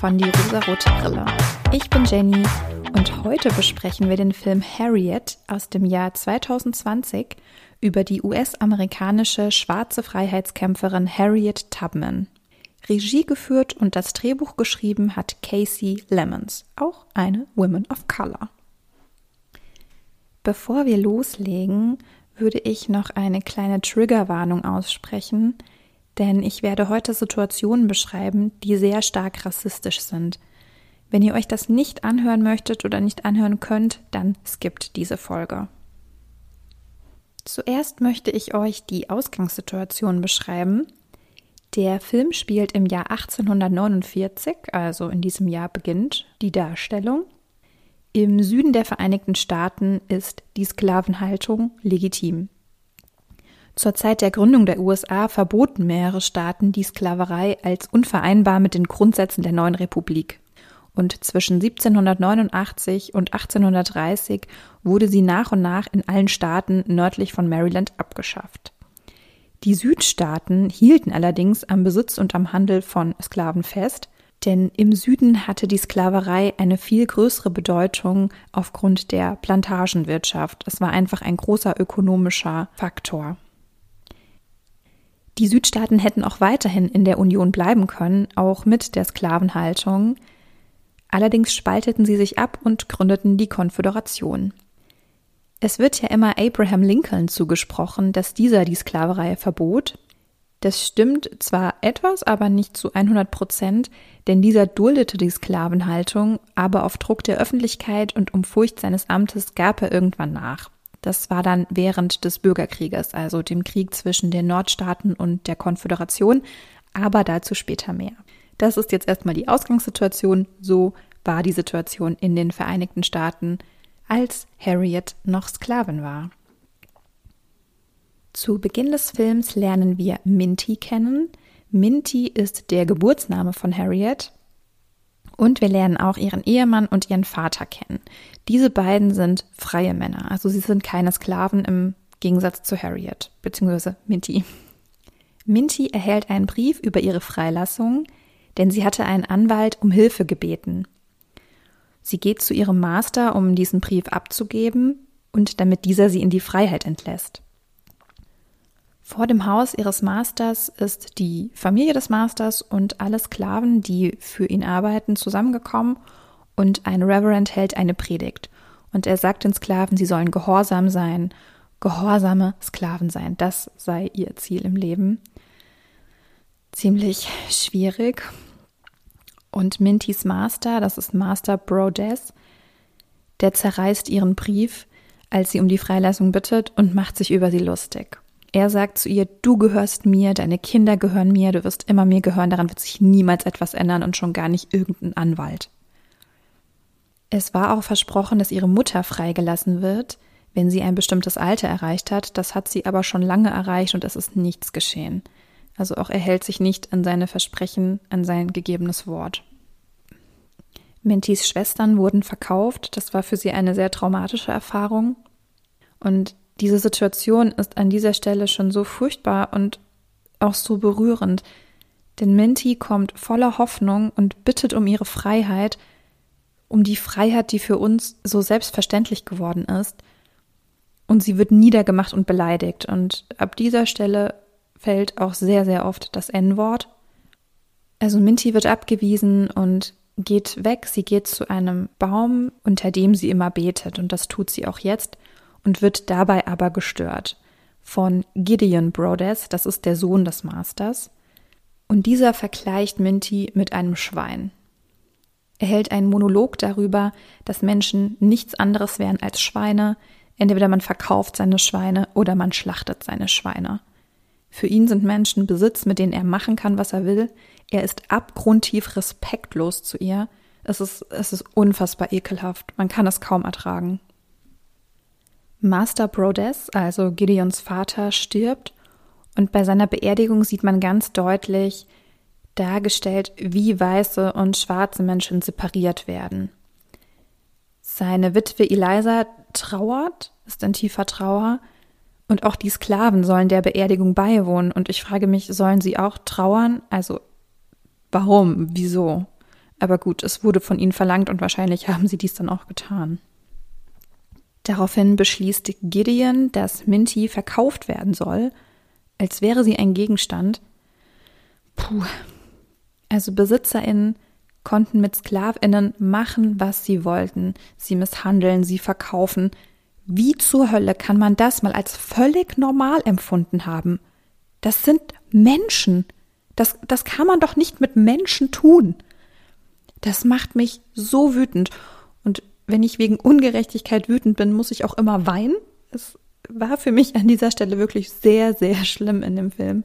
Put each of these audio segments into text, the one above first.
von Die rosarote Brille. Ich bin Jenny und heute besprechen wir den Film Harriet aus dem Jahr 2020 über die US-amerikanische schwarze Freiheitskämpferin Harriet Tubman. Regie geführt und das Drehbuch geschrieben hat Casey Lemons, auch eine Woman of Color. Bevor wir loslegen, würde ich noch eine kleine Triggerwarnung aussprechen, denn ich werde heute Situationen beschreiben, die sehr stark rassistisch sind. Wenn ihr euch das nicht anhören möchtet oder nicht anhören könnt, dann skippt diese Folge. Zuerst möchte ich euch die Ausgangssituation beschreiben. Der Film spielt im Jahr 1849, also in diesem Jahr beginnt die Darstellung. Im Süden der Vereinigten Staaten ist die Sklavenhaltung legitim. Zur Zeit der Gründung der USA verboten mehrere Staaten die Sklaverei als unvereinbar mit den Grundsätzen der neuen Republik. Und zwischen 1789 und 1830 wurde sie nach und nach in allen Staaten nördlich von Maryland abgeschafft. Die Südstaaten hielten allerdings am Besitz und am Handel von Sklaven fest, denn im Süden hatte die Sklaverei eine viel größere Bedeutung aufgrund der Plantagenwirtschaft. Es war einfach ein großer ökonomischer Faktor. Die Südstaaten hätten auch weiterhin in der Union bleiben können, auch mit der Sklavenhaltung. Allerdings spalteten sie sich ab und gründeten die Konföderation. Es wird ja immer Abraham Lincoln zugesprochen, dass dieser die Sklaverei verbot. Das stimmt zwar etwas, aber nicht zu 100 Prozent, denn dieser duldete die Sklavenhaltung, aber auf Druck der Öffentlichkeit und um Furcht seines Amtes gab er irgendwann nach. Das war dann während des Bürgerkrieges, also dem Krieg zwischen den Nordstaaten und der Konföderation, aber dazu später mehr. Das ist jetzt erstmal die Ausgangssituation. So war die Situation in den Vereinigten Staaten, als Harriet noch Sklavin war. Zu Beginn des Films lernen wir Minty kennen. Minty ist der Geburtsname von Harriet und wir lernen auch ihren Ehemann und ihren Vater kennen. Diese beiden sind freie Männer, also sie sind keine Sklaven im Gegensatz zu Harriet bzw. Minty. Minty erhält einen Brief über ihre Freilassung, denn sie hatte einen Anwalt um Hilfe gebeten. Sie geht zu ihrem Master, um diesen Brief abzugeben und damit dieser sie in die Freiheit entlässt. Vor dem Haus ihres Masters ist die Familie des Masters und alle Sklaven, die für ihn arbeiten, zusammengekommen und ein Reverend hält eine Predigt. Und er sagt den Sklaven, sie sollen gehorsam sein, gehorsame Sklaven sein. Das sei ihr Ziel im Leben. Ziemlich schwierig. Und Mintys Master, das ist Master Brodess, der zerreißt ihren Brief, als sie um die Freilassung bittet und macht sich über sie lustig. Er sagt zu ihr, du gehörst mir, deine Kinder gehören mir, du wirst immer mir gehören, daran wird sich niemals etwas ändern und schon gar nicht irgendein Anwalt. Es war auch versprochen, dass ihre Mutter freigelassen wird, wenn sie ein bestimmtes Alter erreicht hat, das hat sie aber schon lange erreicht und es ist nichts geschehen. Also auch er hält sich nicht an seine Versprechen, an sein gegebenes Wort. Mentis Schwestern wurden verkauft, das war für sie eine sehr traumatische Erfahrung. Und diese Situation ist an dieser Stelle schon so furchtbar und auch so berührend, denn Minty kommt voller Hoffnung und bittet um ihre Freiheit, um die Freiheit, die für uns so selbstverständlich geworden ist. Und sie wird niedergemacht und beleidigt. Und ab dieser Stelle fällt auch sehr, sehr oft das N-Wort. Also Minty wird abgewiesen und geht weg. Sie geht zu einem Baum, unter dem sie immer betet. Und das tut sie auch jetzt und wird dabei aber gestört von Gideon Brodess, das ist der Sohn des Masters, und dieser vergleicht Minty mit einem Schwein. Er hält einen Monolog darüber, dass Menschen nichts anderes wären als Schweine, entweder man verkauft seine Schweine oder man schlachtet seine Schweine. Für ihn sind Menschen Besitz, mit denen er machen kann, was er will. Er ist abgrundtief respektlos zu ihr. Es ist, es ist unfassbar ekelhaft. Man kann es kaum ertragen. Master Brodess, also Gideons Vater, stirbt und bei seiner Beerdigung sieht man ganz deutlich dargestellt, wie weiße und schwarze Menschen separiert werden. Seine Witwe Eliza trauert, ist in tiefer Trauer, und auch die Sklaven sollen der Beerdigung beiwohnen. Und ich frage mich, sollen sie auch trauern? Also, warum? Wieso? Aber gut, es wurde von ihnen verlangt und wahrscheinlich haben sie dies dann auch getan. Daraufhin beschließt Gideon, dass Minty verkauft werden soll, als wäre sie ein Gegenstand. Puh. Also BesitzerInnen konnten mit SklavInnen machen, was sie wollten. Sie misshandeln, sie verkaufen. Wie zur Hölle kann man das mal als völlig normal empfunden haben? Das sind Menschen. Das, das kann man doch nicht mit Menschen tun. Das macht mich so wütend. Wenn ich wegen Ungerechtigkeit wütend bin, muss ich auch immer weinen. Es war für mich an dieser Stelle wirklich sehr, sehr schlimm in dem Film.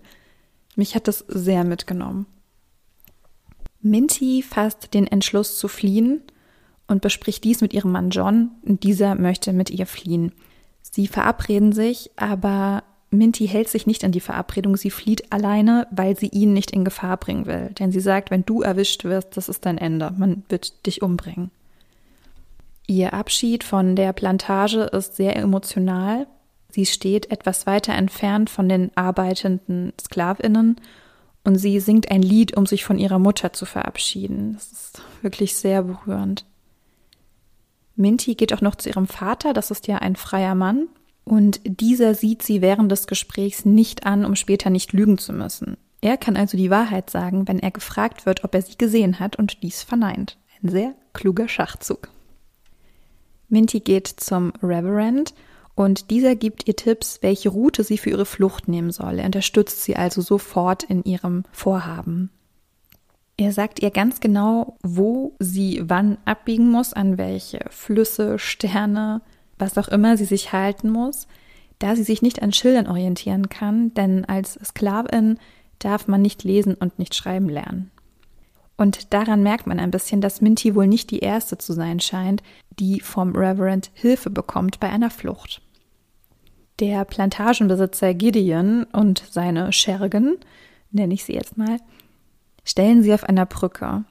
Mich hat das sehr mitgenommen. Minty fasst den Entschluss zu fliehen und bespricht dies mit ihrem Mann John. Dieser möchte mit ihr fliehen. Sie verabreden sich, aber Minty hält sich nicht an die Verabredung. Sie flieht alleine, weil sie ihn nicht in Gefahr bringen will. Denn sie sagt, wenn du erwischt wirst, das ist dein Ende. Man wird dich umbringen. Ihr Abschied von der Plantage ist sehr emotional. Sie steht etwas weiter entfernt von den arbeitenden Sklavinnen und sie singt ein Lied, um sich von ihrer Mutter zu verabschieden. Das ist wirklich sehr berührend. Minty geht auch noch zu ihrem Vater, das ist ja ein freier Mann, und dieser sieht sie während des Gesprächs nicht an, um später nicht lügen zu müssen. Er kann also die Wahrheit sagen, wenn er gefragt wird, ob er sie gesehen hat und dies verneint. Ein sehr kluger Schachzug. Minty geht zum Reverend und dieser gibt ihr Tipps, welche Route sie für ihre Flucht nehmen soll. Er unterstützt sie also sofort in ihrem Vorhaben. Er sagt ihr ganz genau, wo sie wann abbiegen muss, an welche Flüsse, Sterne, was auch immer sie sich halten muss, da sie sich nicht an Schildern orientieren kann, denn als Sklavin darf man nicht lesen und nicht schreiben lernen. Und daran merkt man ein bisschen, dass Minty wohl nicht die erste zu sein scheint, die vom Reverend Hilfe bekommt bei einer Flucht. Der Plantagenbesitzer Gideon und seine Schergen, nenne ich sie jetzt mal, stellen sie auf einer Brücke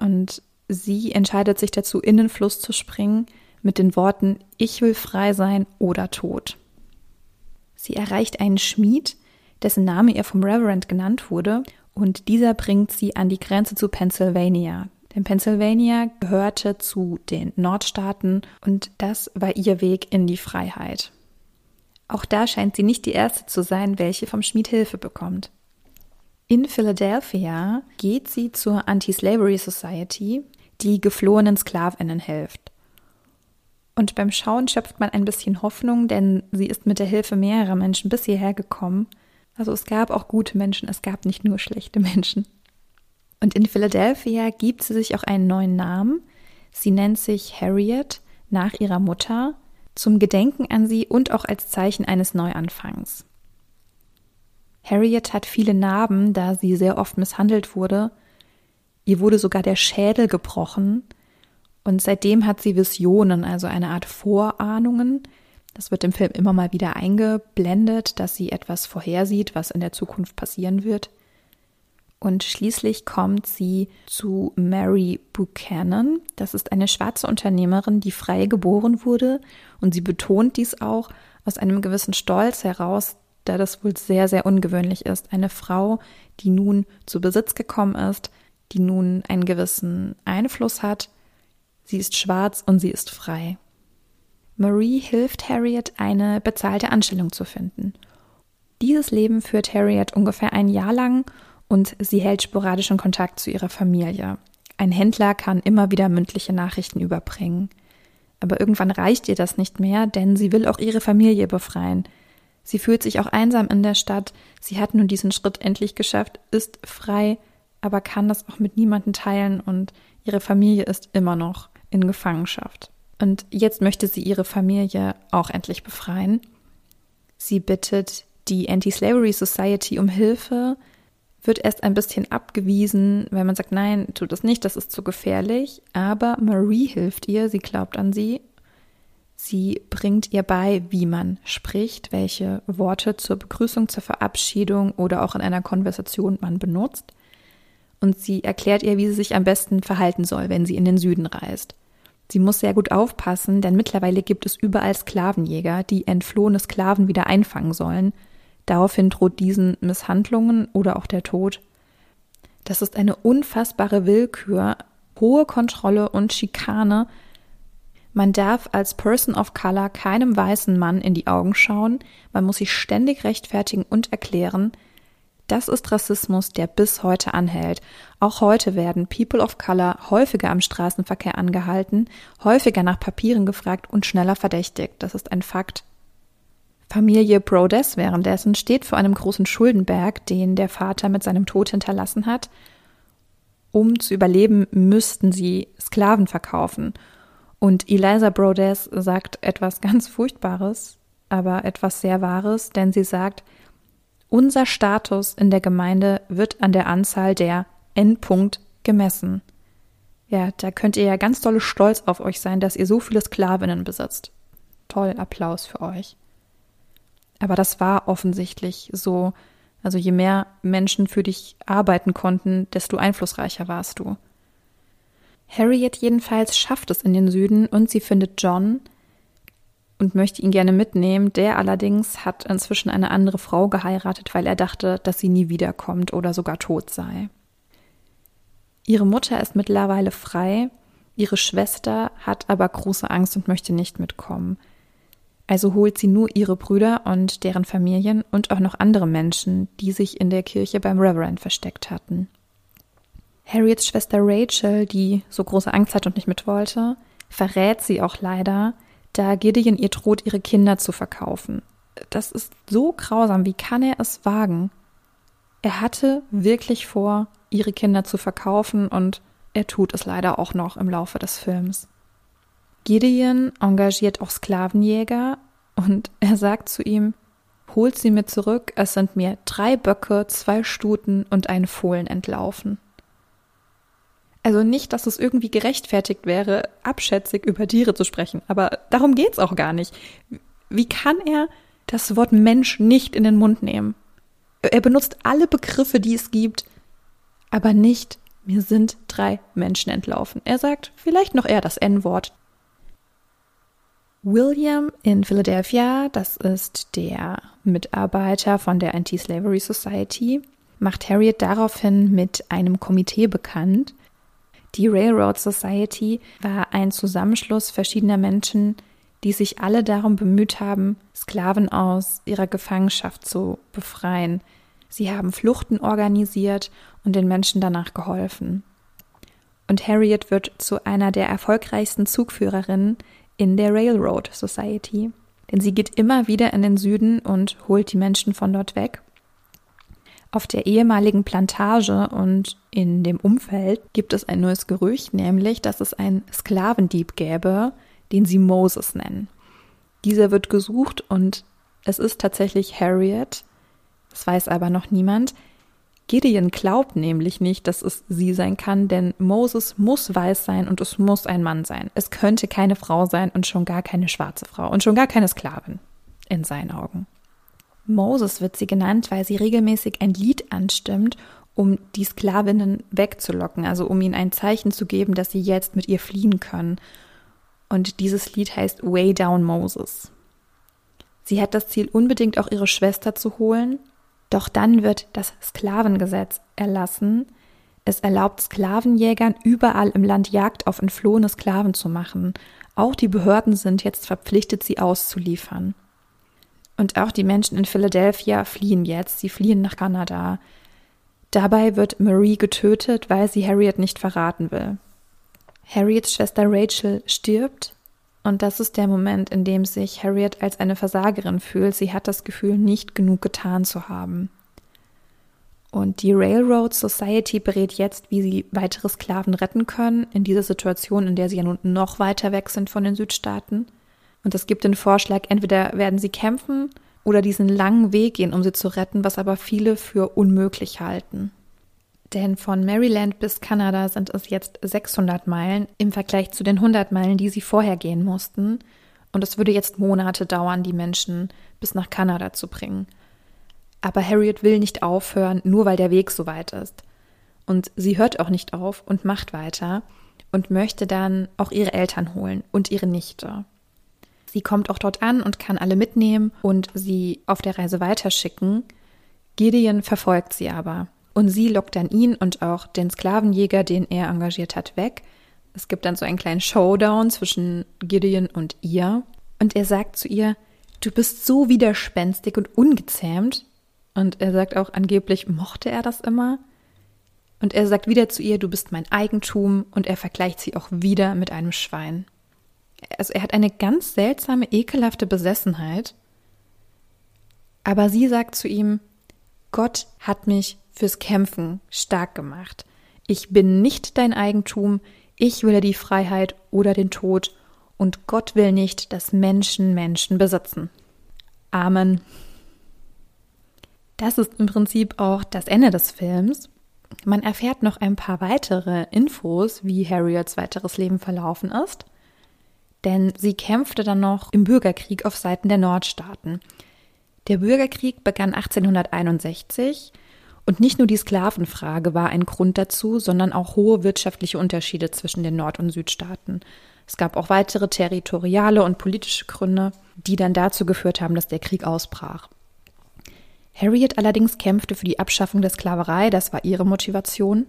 und sie entscheidet sich dazu, in den Fluss zu springen mit den Worten Ich will frei sein oder tot. Sie erreicht einen Schmied, dessen Name ihr vom Reverend genannt wurde, und dieser bringt sie an die Grenze zu Pennsylvania. Denn Pennsylvania gehörte zu den Nordstaaten und das war ihr Weg in die Freiheit. Auch da scheint sie nicht die erste zu sein, welche vom Schmied Hilfe bekommt. In Philadelphia geht sie zur Anti-Slavery Society, die geflohenen Sklavinnen hilft. Und beim Schauen schöpft man ein bisschen Hoffnung, denn sie ist mit der Hilfe mehrerer Menschen bis hierher gekommen. Also es gab auch gute Menschen, es gab nicht nur schlechte Menschen. Und in Philadelphia gibt sie sich auch einen neuen Namen. Sie nennt sich Harriet nach ihrer Mutter zum Gedenken an sie und auch als Zeichen eines Neuanfangs. Harriet hat viele Narben, da sie sehr oft misshandelt wurde. Ihr wurde sogar der Schädel gebrochen und seitdem hat sie Visionen, also eine Art Vorahnungen. Das wird im Film immer mal wieder eingeblendet, dass sie etwas vorhersieht, was in der Zukunft passieren wird. Und schließlich kommt sie zu Mary Buchanan. Das ist eine schwarze Unternehmerin, die frei geboren wurde. Und sie betont dies auch aus einem gewissen Stolz heraus, da das wohl sehr, sehr ungewöhnlich ist. Eine Frau, die nun zu Besitz gekommen ist, die nun einen gewissen Einfluss hat. Sie ist schwarz und sie ist frei. Marie hilft Harriet, eine bezahlte Anstellung zu finden. Dieses Leben führt Harriet ungefähr ein Jahr lang und sie hält sporadischen Kontakt zu ihrer Familie. Ein Händler kann immer wieder mündliche Nachrichten überbringen. Aber irgendwann reicht ihr das nicht mehr, denn sie will auch ihre Familie befreien. Sie fühlt sich auch einsam in der Stadt, sie hat nun diesen Schritt endlich geschafft, ist frei, aber kann das auch mit niemandem teilen und ihre Familie ist immer noch in Gefangenschaft. Und jetzt möchte sie ihre Familie auch endlich befreien. Sie bittet die Anti-Slavery Society um Hilfe, wird erst ein bisschen abgewiesen, weil man sagt, nein, tut das nicht, das ist zu gefährlich. Aber Marie hilft ihr, sie glaubt an sie. Sie bringt ihr bei, wie man spricht, welche Worte zur Begrüßung, zur Verabschiedung oder auch in einer Konversation man benutzt. Und sie erklärt ihr, wie sie sich am besten verhalten soll, wenn sie in den Süden reist. Sie muss sehr gut aufpassen, denn mittlerweile gibt es überall Sklavenjäger, die entflohene Sklaven wieder einfangen sollen Daraufhin droht diesen Misshandlungen oder auch der Tod. Das ist eine unfassbare Willkür, hohe Kontrolle und Schikane. Man darf als Person of Color keinem weißen Mann in die Augen schauen, man muss sich ständig rechtfertigen und erklären. Das ist Rassismus, der bis heute anhält. Auch heute werden People of Color häufiger am Straßenverkehr angehalten, häufiger nach Papieren gefragt und schneller verdächtigt. Das ist ein Fakt. Familie Brodes währenddessen steht vor einem großen Schuldenberg, den der Vater mit seinem Tod hinterlassen hat. Um zu überleben, müssten sie Sklaven verkaufen. Und Eliza Brodes sagt etwas ganz Furchtbares, aber etwas sehr Wahres, denn sie sagt, unser Status in der Gemeinde wird an der Anzahl der Endpunkt gemessen. Ja, da könnt ihr ja ganz dolle stolz auf euch sein, dass ihr so viele Sklavinnen besitzt. Toll, Applaus für euch. Aber das war offensichtlich so. Also je mehr Menschen für dich arbeiten konnten, desto einflussreicher warst du. Harriet jedenfalls schafft es in den Süden und sie findet John und möchte ihn gerne mitnehmen. Der allerdings hat inzwischen eine andere Frau geheiratet, weil er dachte, dass sie nie wiederkommt oder sogar tot sei. Ihre Mutter ist mittlerweile frei, ihre Schwester hat aber große Angst und möchte nicht mitkommen. Also holt sie nur ihre Brüder und deren Familien und auch noch andere Menschen, die sich in der Kirche beim Reverend versteckt hatten. Harriets Schwester Rachel, die so große Angst hat und nicht mit wollte, verrät sie auch leider, da Gideon ihr droht, ihre Kinder zu verkaufen. Das ist so grausam, wie kann er es wagen? Er hatte wirklich vor, ihre Kinder zu verkaufen und er tut es leider auch noch im Laufe des Films. Gideon engagiert auch Sklavenjäger und er sagt zu ihm, holt sie mir zurück, es sind mir drei Böcke, zwei Stuten und ein Fohlen entlaufen. Also nicht, dass es irgendwie gerechtfertigt wäre, abschätzig über Tiere zu sprechen, aber darum geht's auch gar nicht. Wie kann er das Wort Mensch nicht in den Mund nehmen? Er benutzt alle Begriffe, die es gibt, aber nicht, mir sind drei Menschen entlaufen. Er sagt vielleicht noch eher das N-Wort, William in Philadelphia, das ist der Mitarbeiter von der Anti-Slavery Society, macht Harriet daraufhin mit einem Komitee bekannt. Die Railroad Society war ein Zusammenschluss verschiedener Menschen, die sich alle darum bemüht haben, Sklaven aus ihrer Gefangenschaft zu befreien. Sie haben Fluchten organisiert und den Menschen danach geholfen. Und Harriet wird zu einer der erfolgreichsten Zugführerinnen in der Railroad Society. Denn sie geht immer wieder in den Süden und holt die Menschen von dort weg. Auf der ehemaligen Plantage und in dem Umfeld gibt es ein neues Gerücht, nämlich, dass es einen Sklavendieb gäbe, den sie Moses nennen. Dieser wird gesucht und es ist tatsächlich Harriet, das weiß aber noch niemand, Gideon glaubt nämlich nicht, dass es sie sein kann, denn Moses muss weiß sein und es muss ein Mann sein. Es könnte keine Frau sein und schon gar keine schwarze Frau und schon gar keine Sklavin in seinen Augen. Moses wird sie genannt, weil sie regelmäßig ein Lied anstimmt, um die Sklavinnen wegzulocken, also um ihnen ein Zeichen zu geben, dass sie jetzt mit ihr fliehen können. Und dieses Lied heißt Way Down Moses. Sie hat das Ziel, unbedingt auch ihre Schwester zu holen doch dann wird das Sklavengesetz erlassen. Es erlaubt Sklavenjägern überall im Land Jagd auf entflohene Sklaven zu machen. Auch die Behörden sind jetzt verpflichtet, sie auszuliefern. Und auch die Menschen in Philadelphia fliehen jetzt. Sie fliehen nach Kanada. Dabei wird Marie getötet, weil sie Harriet nicht verraten will. Harriets Schwester Rachel stirbt und das ist der Moment, in dem sich Harriet als eine Versagerin fühlt. Sie hat das Gefühl, nicht genug getan zu haben. Und die Railroad Society berät jetzt, wie sie weitere Sklaven retten können, in dieser Situation, in der sie ja nun noch weiter weg sind von den Südstaaten. Und es gibt den Vorschlag, entweder werden sie kämpfen oder diesen langen Weg gehen, um sie zu retten, was aber viele für unmöglich halten. Denn von Maryland bis Kanada sind es jetzt 600 Meilen im Vergleich zu den 100 Meilen, die sie vorher gehen mussten. Und es würde jetzt Monate dauern, die Menschen bis nach Kanada zu bringen. Aber Harriet will nicht aufhören, nur weil der Weg so weit ist. Und sie hört auch nicht auf und macht weiter und möchte dann auch ihre Eltern holen und ihre Nichte. Sie kommt auch dort an und kann alle mitnehmen und sie auf der Reise weiterschicken. Gideon verfolgt sie aber Und sie lockt dann ihn und auch den Sklavenjäger, den er engagiert hat, weg. Es gibt dann so einen kleinen Showdown zwischen Gideon und ihr. Und er sagt zu ihr, du bist so widerspenstig und ungezähmt. Und er sagt auch, angeblich mochte er das immer. Und er sagt wieder zu ihr, du bist mein Eigentum. Und er vergleicht sie auch wieder mit einem Schwein. Also er hat eine ganz seltsame, ekelhafte Besessenheit. Aber sie sagt zu ihm, Gott hat mich fürs Kämpfen stark gemacht. Ich bin nicht dein Eigentum, ich will die Freiheit oder den Tod, und Gott will nicht, dass Menschen Menschen besitzen. Amen. Das ist im Prinzip auch das Ende des Films. Man erfährt noch ein paar weitere Infos, wie Harriets weiteres Leben verlaufen ist. Denn sie kämpfte dann noch im Bürgerkrieg auf Seiten der Nordstaaten. Der Bürgerkrieg begann 1861 und nicht nur die Sklavenfrage war ein Grund dazu, sondern auch hohe wirtschaftliche Unterschiede zwischen den Nord- und Südstaaten. Es gab auch weitere territoriale und politische Gründe, die dann dazu geführt haben, dass der Krieg ausbrach. Harriet allerdings kämpfte für die Abschaffung der Sklaverei, das war ihre Motivation.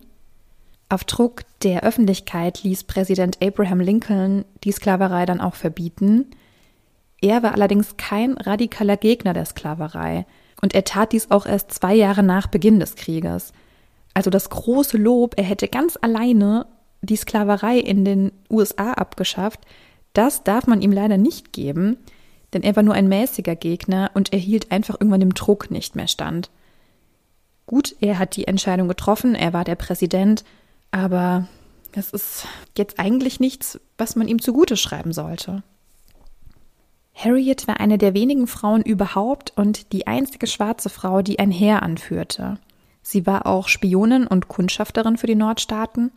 Auf Druck der Öffentlichkeit ließ Präsident Abraham Lincoln die Sklaverei dann auch verbieten. Er war allerdings kein radikaler Gegner der Sklaverei und er tat dies auch erst zwei Jahre nach Beginn des Krieges. Also das große Lob, er hätte ganz alleine die Sklaverei in den USA abgeschafft, das darf man ihm leider nicht geben, denn er war nur ein mäßiger Gegner und er hielt einfach irgendwann dem Druck nicht mehr stand. Gut, er hat die Entscheidung getroffen, er war der Präsident, aber das ist jetzt eigentlich nichts, was man ihm zugute schreiben sollte. Harriet war eine der wenigen Frauen überhaupt und die einzige schwarze Frau, die ein Heer anführte. Sie war auch Spionin und Kundschafterin für die Nordstaaten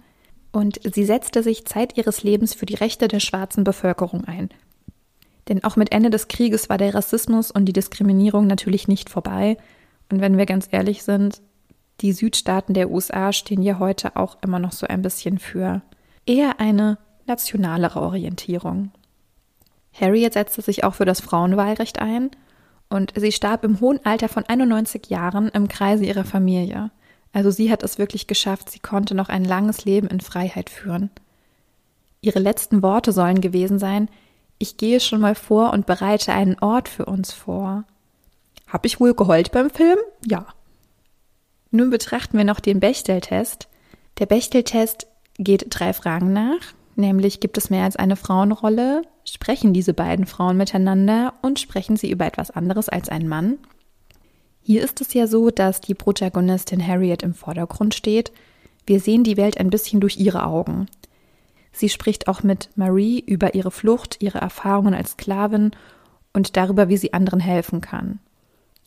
und sie setzte sich Zeit ihres Lebens für die Rechte der schwarzen Bevölkerung ein. Denn auch mit Ende des Krieges war der Rassismus und die Diskriminierung natürlich nicht vorbei. Und wenn wir ganz ehrlich sind, die Südstaaten der USA stehen ja heute auch immer noch so ein bisschen für eher eine nationalere Orientierung. Harriet setzte sich auch für das Frauenwahlrecht ein und sie starb im hohen Alter von 91 Jahren im Kreise ihrer Familie. Also sie hat es wirklich geschafft, sie konnte noch ein langes Leben in Freiheit führen. Ihre letzten Worte sollen gewesen sein, ich gehe schon mal vor und bereite einen Ort für uns vor. Hab ich wohl geheult beim Film? Ja. Nun betrachten wir noch den Bechtel-Test. Der Bechtel-Test geht drei Fragen nach, nämlich gibt es mehr als eine Frauenrolle, sprechen diese beiden Frauen miteinander und sprechen sie über etwas anderes als ein Mann. Hier ist es ja so, dass die Protagonistin Harriet im Vordergrund steht. Wir sehen die Welt ein bisschen durch ihre Augen. Sie spricht auch mit Marie über ihre Flucht, ihre Erfahrungen als Sklavin und darüber, wie sie anderen helfen kann.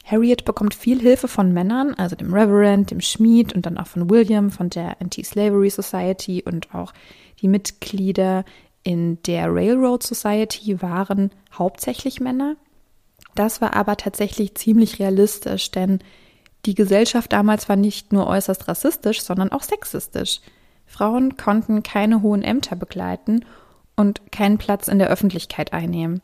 Harriet bekommt viel Hilfe von Männern, also dem Reverend, dem Schmied und dann auch von William von der Anti-Slavery Society und auch die Mitglieder in der Railroad Society waren hauptsächlich Männer. Das war aber tatsächlich ziemlich realistisch, denn die Gesellschaft damals war nicht nur äußerst rassistisch, sondern auch sexistisch. Frauen konnten keine hohen Ämter begleiten und keinen Platz in der Öffentlichkeit einnehmen.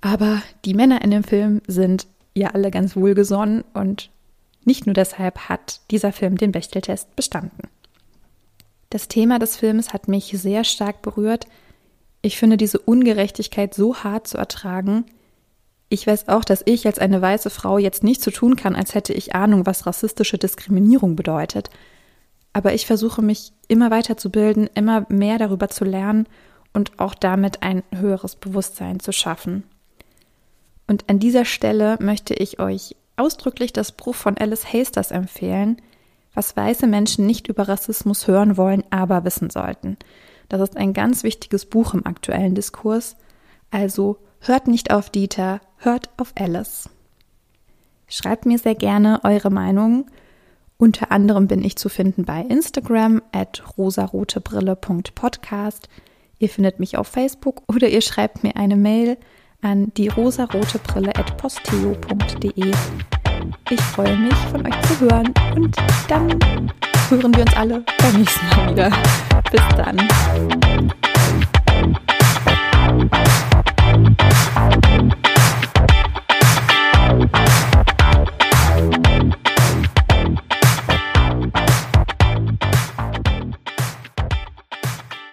Aber die Männer in dem Film sind ja alle ganz wohlgesonnen und nicht nur deshalb hat dieser Film den Bechteltest bestanden. Das Thema des Films hat mich sehr stark berührt. Ich finde diese Ungerechtigkeit so hart zu ertragen. Ich weiß auch, dass ich als eine weiße Frau jetzt nicht so tun kann, als hätte ich Ahnung, was rassistische Diskriminierung bedeutet. Aber ich versuche mich immer weiter zu bilden, immer mehr darüber zu lernen und auch damit ein höheres Bewusstsein zu schaffen. Und an dieser Stelle möchte ich euch ausdrücklich das Buch von Alice Hasters empfehlen, was weiße Menschen nicht über Rassismus hören wollen, aber wissen sollten. Das ist ein ganz wichtiges Buch im aktuellen Diskurs. Also hört nicht auf Dieter, hört auf Alice. Schreibt mir sehr gerne eure Meinung. Unter anderem bin ich zu finden bei Instagram at rosarotebrille.podcast. Ihr findet mich auf Facebook oder ihr schreibt mir eine Mail an die rosarote Brille at posteo.de. Ich freue mich, von euch zu hören und dann hören wir uns alle beim nächsten Mal wieder. Bis dann.